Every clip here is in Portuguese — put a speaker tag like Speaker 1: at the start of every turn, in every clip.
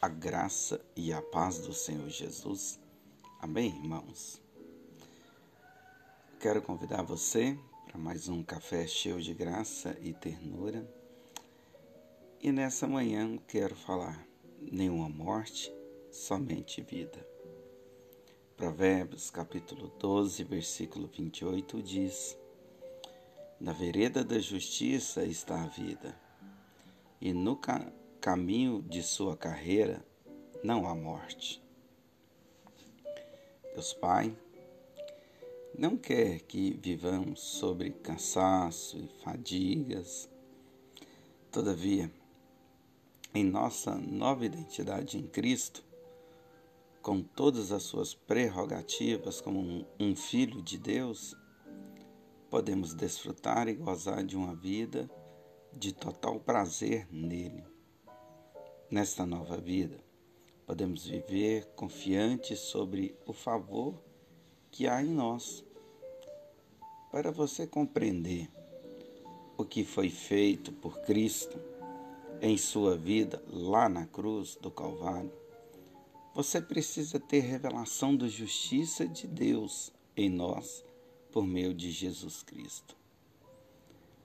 Speaker 1: a graça e a paz do Senhor Jesus. Amém, irmãos? Quero convidar você para mais um café cheio de graça e ternura. E nessa manhã quero falar: nenhuma morte, somente vida. Provérbios capítulo 12, versículo 28 diz: Na vereda da justiça está a vida, e no caminho de sua carreira não há morte. Deus Pai não quer que vivamos sobre cansaço e fadigas. Todavia, em nossa nova identidade em Cristo, com todas as suas prerrogativas como um, filho de Deus, podemos desfrutar e gozar de uma vida de total prazer nele nesta nova vida. Podemos viver confiantes sobre o favor que há em nós. Para você compreender o que foi feito por Cristo em sua vida lá na cruz do Calvário, você precisa ter revelação da justiça de Deus em nós por meio de Jesus Cristo.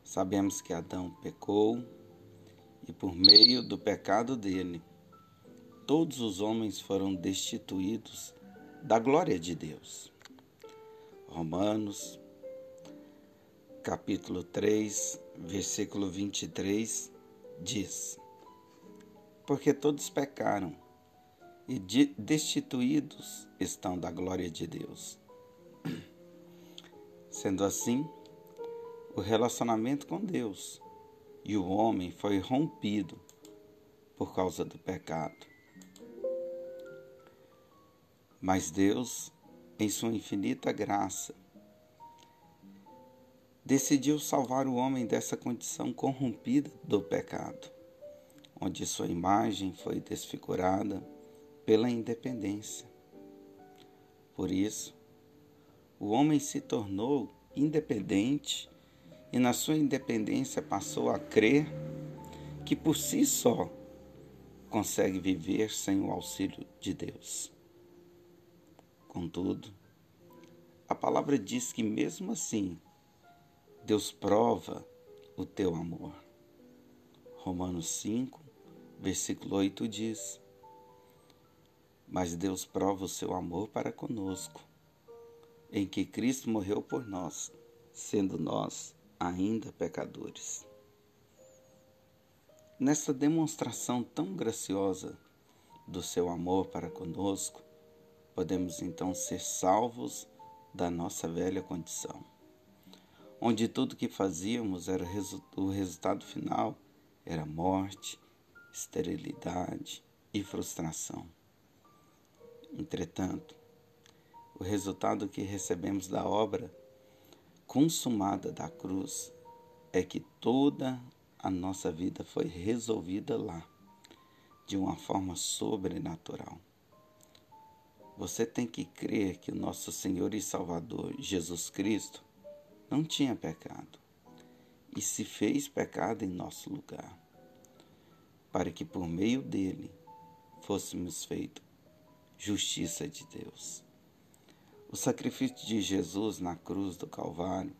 Speaker 1: Sabemos que Adão pecou, e por meio do pecado dele, todos os homens foram destituídos da glória de Deus. Romanos, capítulo 3, versículo 23, diz: Porque todos pecaram e destituídos estão da glória de Deus. Sendo assim, o relacionamento com Deus e o homem foi rompido por causa do pecado. Mas Deus, em sua infinita graça, decidiu salvar o homem dessa condição corrompida do pecado, onde sua imagem foi desfigurada pela independência. Por isso, o homem se tornou independente e na sua independência passou a crer que por si só consegue viver sem o auxílio de Deus. Contudo, a palavra diz que mesmo assim, Deus prova o teu amor. Romanos 5, versículo 8 diz: Mas Deus prova o seu amor para conosco, em que Cristo morreu por nós, sendo nós ainda pecadores. Nesta demonstração tão graciosa do seu amor para conosco, podemos então ser salvos da nossa velha condição, onde tudo que fazíamos era o resultado final era morte, esterilidade e frustração. Entretanto, o resultado que recebemos da obra consumada da cruz é que toda a nossa vida foi resolvida lá, de uma forma sobrenatural. Você tem que crer que o nosso Senhor e Salvador Jesus Cristo não tinha pecado e se fez pecado em nosso lugar, para que por meio dele fôssemos feitos justiça de Deus. O sacrifício de Jesus na cruz do Calvário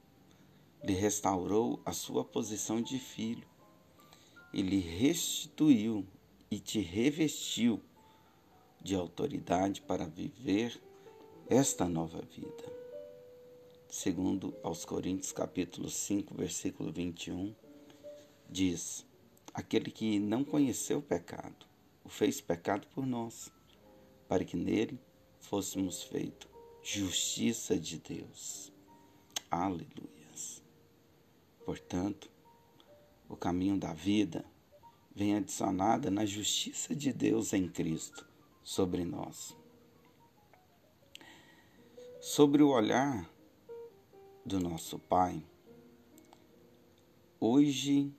Speaker 1: lhe restaurou a sua posição de filho e lhe restituiu e te revestiu de autoridade para viver esta nova vida. Segundo aos Coríntios capítulo 5, versículo 21, diz: Aquele que não conheceu o pecado, o fez pecado por nós, para que nele fôssemos feitos justiça de Deus. Aleluias. Portanto, o caminho da vida vem adicionada na justiça de Deus em Cristo sobre nós. Sobre o olhar do nosso Pai, hoje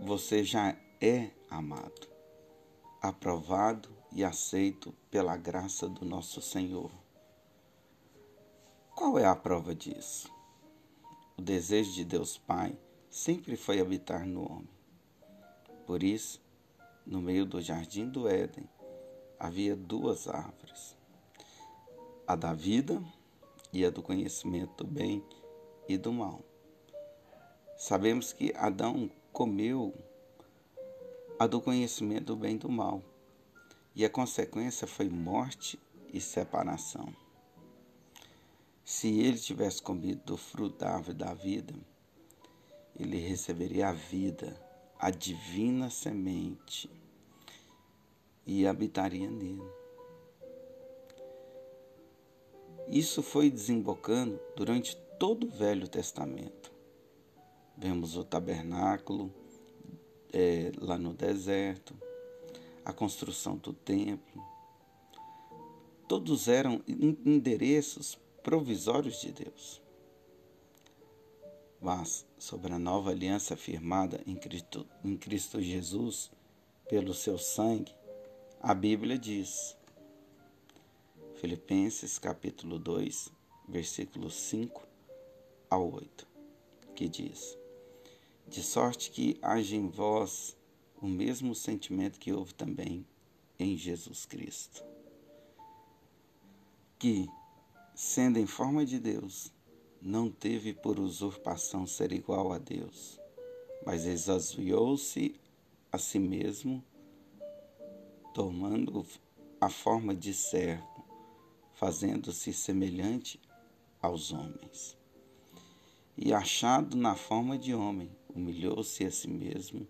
Speaker 1: você já é amado, aprovado e aceito pela graça do nosso Senhor. Qual é a prova disso? O desejo de Deus Pai sempre foi habitar no homem. Por isso, no meio do jardim do Éden, havia duas árvores: a da vida e a do conhecimento do bem e do mal. Sabemos que Adão comeu a do conhecimento do bem e do mal, e a consequência foi morte e separação. Se ele tivesse comido do fruto da árvore da vida, ele receberia a vida, a divina semente, e habitaria nele. Isso foi desembocando durante todo o Velho Testamento. Vemos o tabernáculo é, lá no deserto, a construção do templo. Todos eram endereços provisórios de Deus. Mas sobre a nova aliança firmada em Cristo, em Cristo Jesus, pelo seu sangue, a Bíblia diz, Filipenses capítulo 2, versículos 5 ao 8, que diz: De sorte que haja em vós o mesmo sentimento que houve também em Jesus Cristo, que, sendo em forma de Deus, não teve por usurpação ser igual a Deus, mas esvaziou-se a si mesmo, tomando a forma de servo fazendo-se semelhante aos homens. E achado na forma de homem, humilhou-se a si mesmo,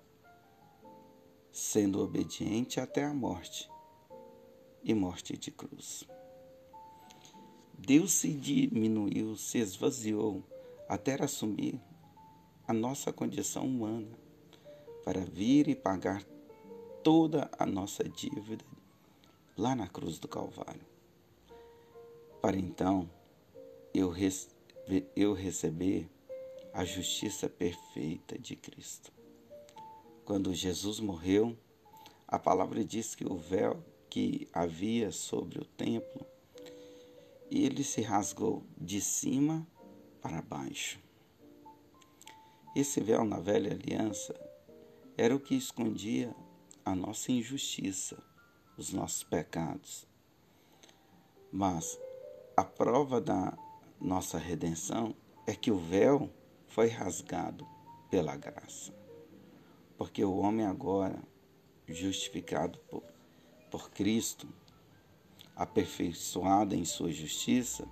Speaker 1: sendo obediente até a morte e morte de cruz. Deus se diminuiu, se esvaziou até assumir a nossa condição humana para vir e pagar toda a nossa dívida lá na cruz do Calvário para então eu, eu receber a justiça perfeita de Cristo. Quando Jesus morreu, a palavra diz que o véu que havia sobre o templo, ele se rasgou de cima para baixo. Esse véu na velha aliança era o que escondia a nossa injustiça, os nossos pecados. Mas a prova da nossa redenção é que o véu foi rasgado pela graça. Porque o homem agora, justificado por, por Cristo, aperfeiçoado em sua justiça,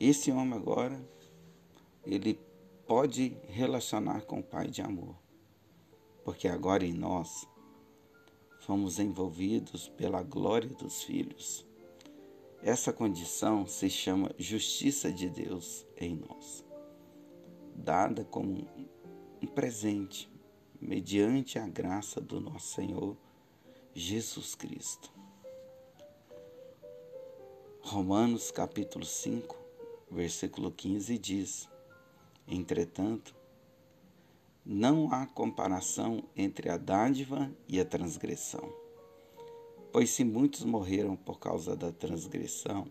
Speaker 1: esse homem agora, ele pode relacionar com o Pai de amor. Porque agora em nós fomos envolvidos pela glória dos filhos essa condição se chama justiça de Deus em nós, dada como um presente, mediante a graça do nosso Senhor Jesus Cristo. Romanos capítulo 5, versículo 15 diz: Entretanto, não há comparação entre a dádiva e a transgressão Pois se muitos morreram por causa da transgressão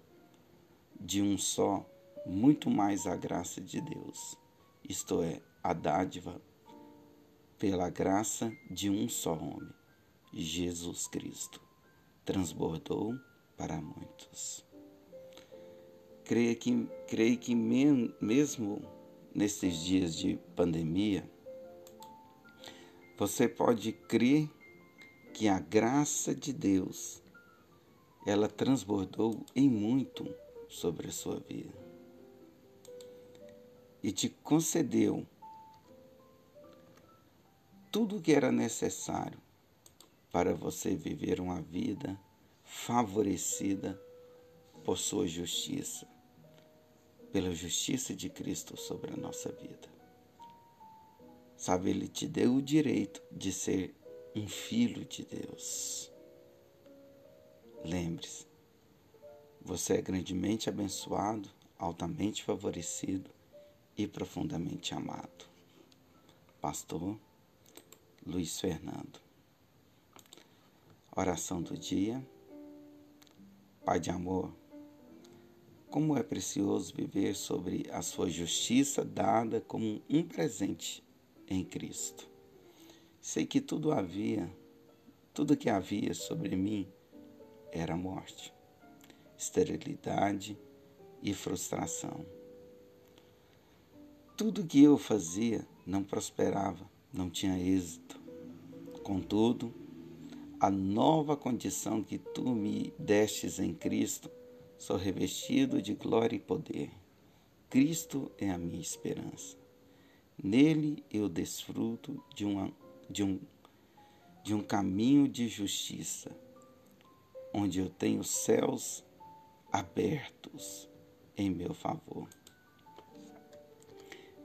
Speaker 1: de um só, muito mais a graça de Deus, isto é, a dádiva pela graça de um só homem, Jesus Cristo, transbordou para muitos. Creio que, creio que mesmo nesses dias de pandemia, você pode crer que a graça de Deus ela transbordou em muito sobre a sua vida. E te concedeu tudo o que era necessário para você viver uma vida favorecida por sua justiça, pela justiça de Cristo sobre a nossa vida. Sabe, Ele te deu o direito de ser um filho de Deus. Lembre-se, você é grandemente abençoado, altamente favorecido e profundamente amado. Pastor Luiz Fernando. Oração do dia. Pai de amor, como é precioso viver sobre a sua justiça dada como um presente em Cristo. Sei que tudo havia, tudo que havia sobre mim era morte, esterilidade e frustração. Tudo que eu fazia não prosperava, não tinha êxito. Contudo, a nova condição que tu me destes em Cristo, sou revestido de glória e poder. Cristo é a minha esperança. Nele eu desfruto de, uma, de, um, de um caminho de justiça, onde eu tenho céus abertos em meu favor.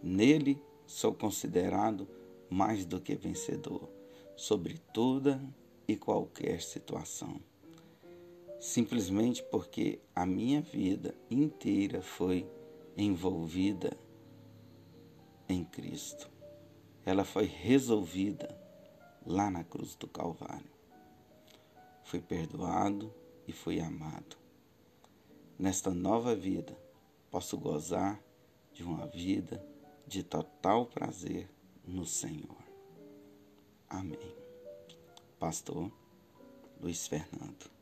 Speaker 1: Nele sou considerado mais do que vencedor sobre toda e qualquer situação. Simplesmente porque a minha vida inteira foi envolvida em Cristo. Ela foi resolvida lá na cruz do Calvário. Fui perdoado e fui amado. Nesta nova vida, posso gozar de uma vida de total prazer no Senhor. Amém. Pastor Luiz Fernando.